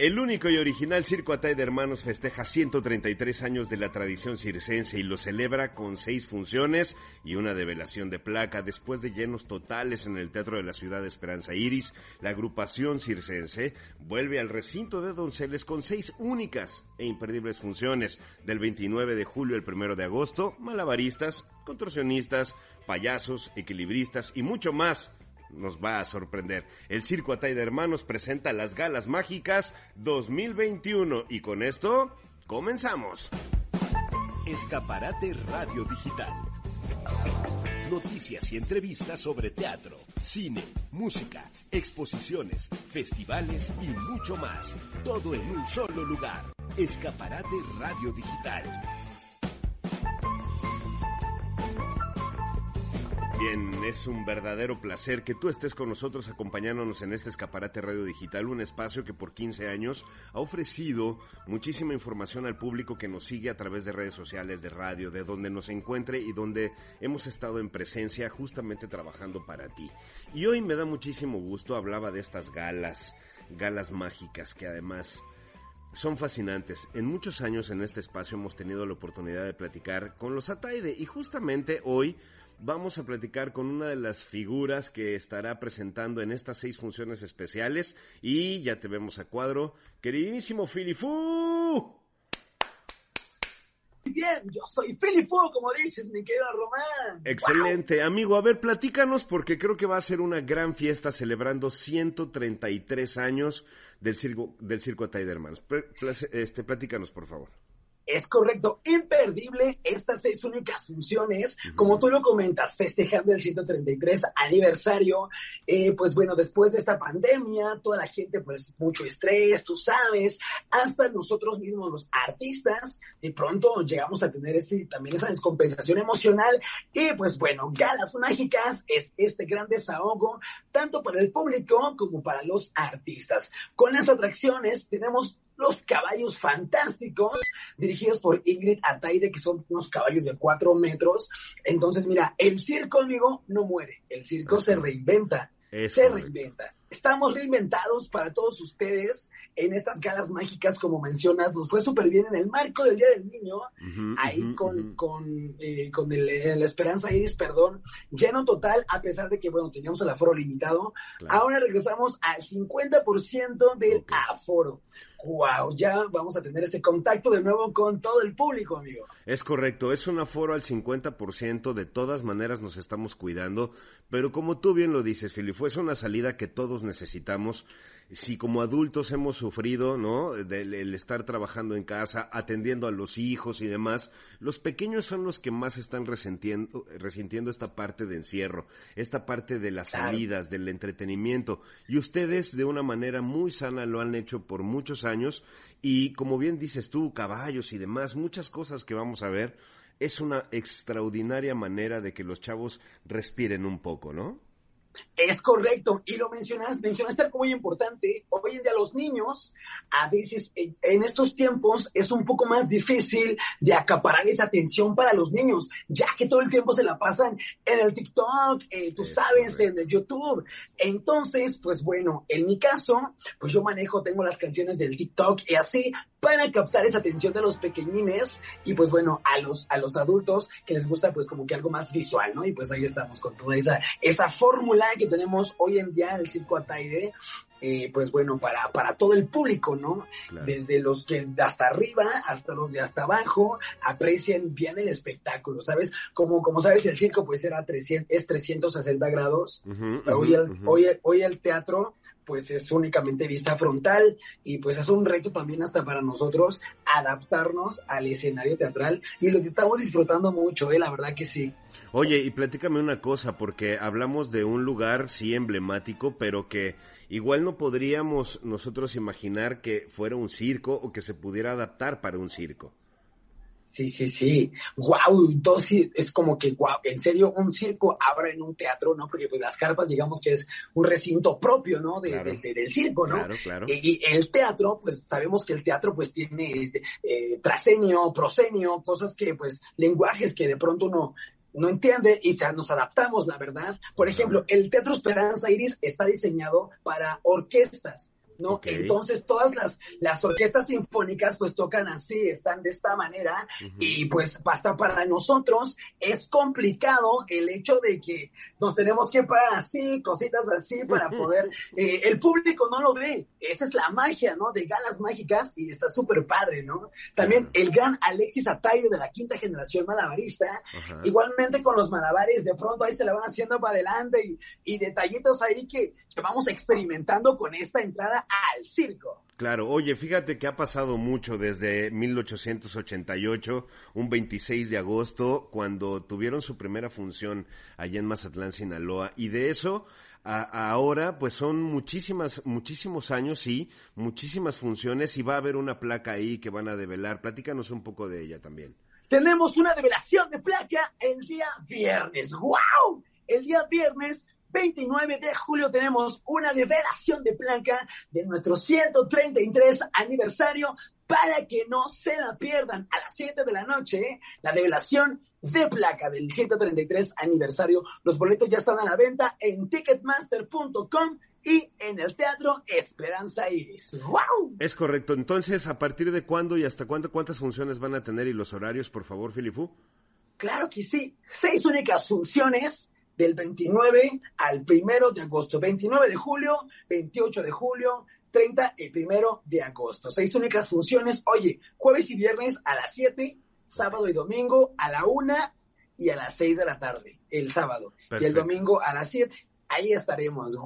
El único y original Circo Atay de Hermanos festeja 133 años de la tradición circense y lo celebra con seis funciones y una develación de placa. Después de llenos totales en el Teatro de la Ciudad de Esperanza Iris, la agrupación circense vuelve al recinto de Donceles con seis únicas e imperdibles funciones. Del 29 de julio al 1 de agosto, malabaristas, contorsionistas, payasos, equilibristas y mucho más nos va a sorprender. El Circo Atay de Hermanos presenta las Galas Mágicas 2021 y con esto comenzamos. Escaparate Radio Digital. Noticias y entrevistas sobre teatro, cine, música, exposiciones, festivales y mucho más. Todo en un solo lugar. Escaparate Radio Digital. Bien, es un verdadero placer que tú estés con nosotros acompañándonos en este escaparate radio digital, un espacio que por 15 años ha ofrecido muchísima información al público que nos sigue a través de redes sociales, de radio, de donde nos encuentre y donde hemos estado en presencia justamente trabajando para ti. Y hoy me da muchísimo gusto, hablaba de estas galas, galas mágicas que además son fascinantes. En muchos años en este espacio hemos tenido la oportunidad de platicar con los Ataide y justamente hoy vamos a platicar con una de las figuras que estará presentando en estas seis funciones especiales y ya te vemos a cuadro. Queridísimo Filifú. Bien, yo soy Filifú, como dices, mi querido Román. Excelente, amigo. A ver, platícanos porque creo que va a ser una gran fiesta celebrando 133 años del circo, del circo Hermanos. Este, platícanos, por favor. Es correcto, imperdible estas seis únicas funciones, como tú lo comentas, festejando el 133 aniversario, eh, pues bueno, después de esta pandemia, toda la gente, pues mucho estrés, tú sabes, hasta nosotros mismos los artistas, de pronto llegamos a tener ese, también esa descompensación emocional. Y pues bueno, Galas Mágicas es este gran desahogo, tanto para el público como para los artistas. Con las atracciones tenemos los caballos fantásticos, dirigidos por Ingrid Ataide, que son unos caballos de cuatro metros. Entonces, mira, el circo, amigo, no muere. El circo se reinventa. se reinventa. Estamos reinventados para todos ustedes en estas galas mágicas, como mencionas. Nos fue súper bien en el marco del Día del Niño, ahí con, con, eh, con el, la Esperanza Iris, perdón, lleno total, a pesar de que, bueno, teníamos el aforo limitado. Ahora regresamos al 50% del aforo wow, ya vamos a tener este contacto de nuevo con todo el público, amigo. Es correcto, es un aforo al 50%, de todas maneras nos estamos cuidando, pero como tú bien lo dices, Fili, fue una salida que todos necesitamos si como adultos hemos sufrido, ¿no? Del el estar trabajando en casa, atendiendo a los hijos y demás, los pequeños son los que más están resintiendo, resintiendo esta parte de encierro, esta parte de las salidas, del entretenimiento. Y ustedes de una manera muy sana lo han hecho por muchos años y como bien dices tú, caballos y demás, muchas cosas que vamos a ver, es una extraordinaria manera de que los chavos respiren un poco, ¿no? Es correcto, y lo mencionas, mencionaste algo muy importante. Hoy en día los niños, a veces en estos tiempos es un poco más difícil de acaparar esa atención para los niños, ya que todo el tiempo se la pasan en el TikTok, eh, tú sabes, en el YouTube. Entonces, pues bueno, en mi caso, pues yo manejo, tengo las canciones del TikTok y así para captar esa atención de los pequeñines y pues bueno, a los, a los adultos que les gusta pues como que algo más visual, ¿no? Y pues ahí estamos con toda esa, esa fórmula que tenemos hoy en día el Circo Ataide, eh, pues bueno, para, para todo el público, ¿no? Desde los que hasta arriba hasta los de hasta abajo aprecian bien el espectáculo, ¿sabes? Como, como sabes, el circo pues era 300, es 360 grados. hoy, hoy, hoy el teatro pues es únicamente vista frontal y pues es un reto también hasta para nosotros adaptarnos al escenario teatral y lo que estamos disfrutando mucho, ¿eh? la verdad que sí. Oye, y platícame una cosa, porque hablamos de un lugar sí emblemático, pero que igual no podríamos nosotros imaginar que fuera un circo o que se pudiera adaptar para un circo. Sí, sí, sí. Wow, entonces es como que wow, en serio un circo ahora en un teatro, ¿no? Porque pues las carpas digamos que es un recinto propio, ¿no? De, del circo, ¿no? Claro, claro. Y, el teatro, pues sabemos que el teatro pues tiene este, eh, trasenio, prosenio, cosas que pues lenguajes que de pronto uno no entiende y se, nos adaptamos, la verdad. Por ejemplo, el Teatro Esperanza Iris está diseñado para orquestas ¿no? Entonces todas las, las orquestas sinfónicas pues tocan así, están de esta manera y pues hasta para nosotros es complicado el hecho de que nos tenemos que parar así, cositas así para poder, eh, el público no lo ve, esa es la magia, ¿no? De galas mágicas y está súper padre, ¿no? También el gran Alexis Ataide de la quinta generación malabarista, igualmente con los malabares, de pronto ahí se la van haciendo para adelante y, y detallitos ahí que, que vamos experimentando con esta entrada al circo. Claro, oye, fíjate que ha pasado mucho desde 1888, un 26 de agosto, cuando tuvieron su primera función allá en Mazatlán, Sinaloa, y de eso a, ahora pues son muchísimas, muchísimos años, sí, muchísimas funciones y va a haber una placa ahí que van a develar. Platícanos un poco de ella también. Tenemos una develación de placa el día viernes. ¡Wow! El día viernes 29 de julio tenemos una revelación de placa de nuestro 133 aniversario para que no se la pierdan a las 7 de la noche. ¿eh? La revelación de placa del 133 aniversario. Los boletos ya están a la venta en ticketmaster.com y en el Teatro Esperanza Iris. ¡Wow! Es correcto. Entonces, ¿a partir de cuándo y hasta cuándo, cuántas funciones van a tener y los horarios, por favor, Filifu? Claro que sí. Seis únicas funciones del 29 al 1 de agosto. 29 de julio, 28 de julio, 30 y 1 de agosto. Seis únicas funciones. Oye, jueves y viernes a las 7, sábado y domingo a la 1 y a las 6 de la tarde, el sábado. Y el domingo a las 7 ahí estaremos.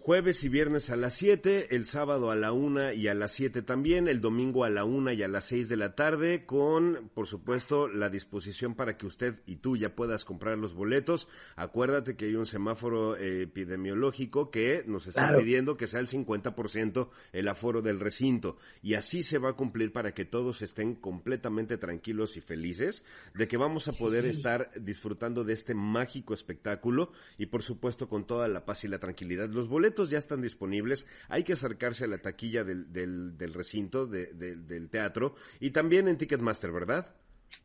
Jueves y viernes a las 7, el sábado a la 1 y a las 7 también, el domingo a la 1 y a las 6 de la tarde, con, por supuesto, la disposición para que usted y tú ya puedas comprar los boletos. Acuérdate que hay un semáforo eh, epidemiológico que nos está pidiendo que sea el 50% el aforo del recinto. Y así se va a cumplir para que todos estén completamente tranquilos y felices de que vamos a poder estar disfrutando de este mágico espectáculo y, por supuesto, con toda la paz y la tranquilidad. Los boletos ya están disponibles, hay que acercarse a la taquilla del, recinto, del teatro y también en Ticketmaster, ¿verdad?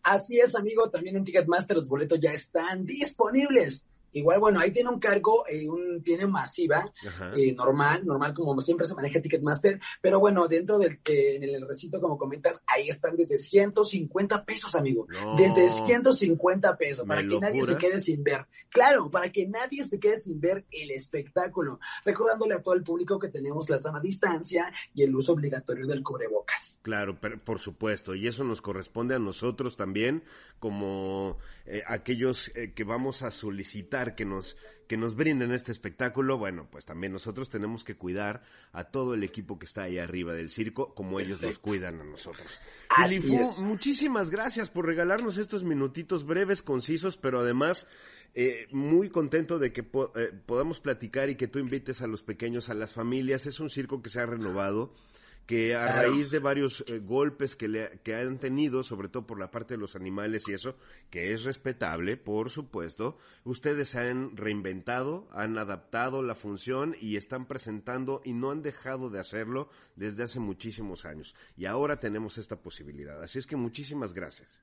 Así es, amigo, también en Ticketmaster los boletos ya están disponibles. Igual, bueno, ahí tiene un cargo, eh, un, tiene masiva, eh, normal, normal como siempre se maneja Ticketmaster, pero bueno, dentro del que en el recinto, como comentas, ahí están desde 150 pesos, amigo. Desde 150 pesos, para que nadie se quede sin ver. Claro, para que nadie se quede sin ver el espectáculo. Recordándole a todo el público que tenemos la sana distancia y el uso obligatorio del cubrebocas. Claro, por supuesto, y eso nos corresponde a nosotros también, como eh, aquellos que vamos a solicitar que nos, que nos brinden este espectáculo, bueno, pues también nosotros tenemos que cuidar a todo el equipo que está ahí arriba del circo, como ellos nos cuidan a nosotros. muchísimas gracias por regalarnos estos minutitos breves, concisos, pero además eh, muy contento de que eh, podamos platicar y que tú invites a los pequeños, a las familias. Es un circo que se ha renovado que a raíz de varios eh, golpes que, le, que han tenido, sobre todo por la parte de los animales y eso, que es respetable, por supuesto, ustedes se han reinventado, han adaptado la función y están presentando y no han dejado de hacerlo desde hace muchísimos años. Y ahora tenemos esta posibilidad. Así es que muchísimas gracias.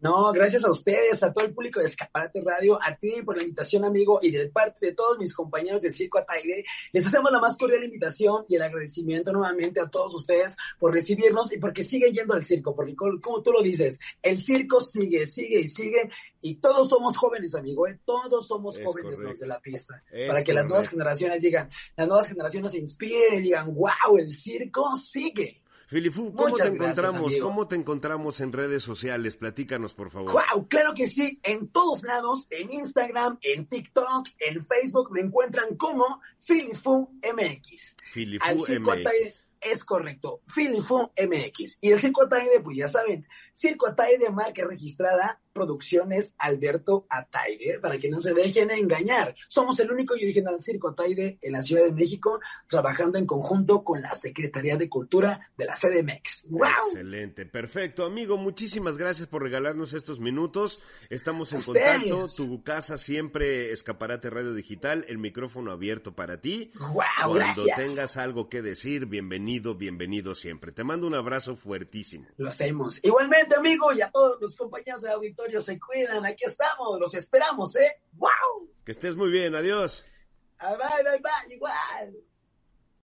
No, gracias a ustedes, a todo el público de Escaparate Radio, a ti por la invitación, amigo, y de parte de todos mis compañeros del Circo Ataide, les hacemos la más cordial invitación y el agradecimiento nuevamente a todos ustedes por recibirnos y porque siguen yendo al circo, porque como tú lo dices, el circo sigue, sigue y sigue, y todos somos jóvenes, amigo, ¿eh? todos somos jóvenes los de la pista, para que las nuevas generaciones digan, las nuevas generaciones se inspiren y digan, wow, el circo sigue. Filifu, ¿cómo te encontramos? ¿Cómo te encontramos en redes sociales? Platícanos, por favor. Wow, claro que sí, en todos lados, en Instagram, en TikTok, en Facebook me encuentran como Filifu MX. Filifu MX. Es correcto, Filifu MX. Y el Circo Ataide, pues ya saben, Circo Ataide, marca registrada, Producciones Alberto Ataide, para que no se dejen engañar. Somos el único y original Circo Ataide en la Ciudad de México, trabajando en conjunto con la Secretaría de Cultura de la CDMX. ¡Wow! Excelente, perfecto. Amigo, muchísimas gracias por regalarnos estos minutos. Estamos en contacto. Tu casa siempre, Escaparate Radio Digital, el micrófono abierto para ti. ¡Wow! Cuando tengas algo que decir, bienvenido bienvenido, siempre. Te mando un abrazo fuertísimo. Lo hacemos. Igualmente, amigo, y a todos los compañeros de auditorio se cuidan. Aquí estamos, los esperamos, ¿eh? ¡Wow! Que estés muy bien, adiós. Bye, bye, bye, igual.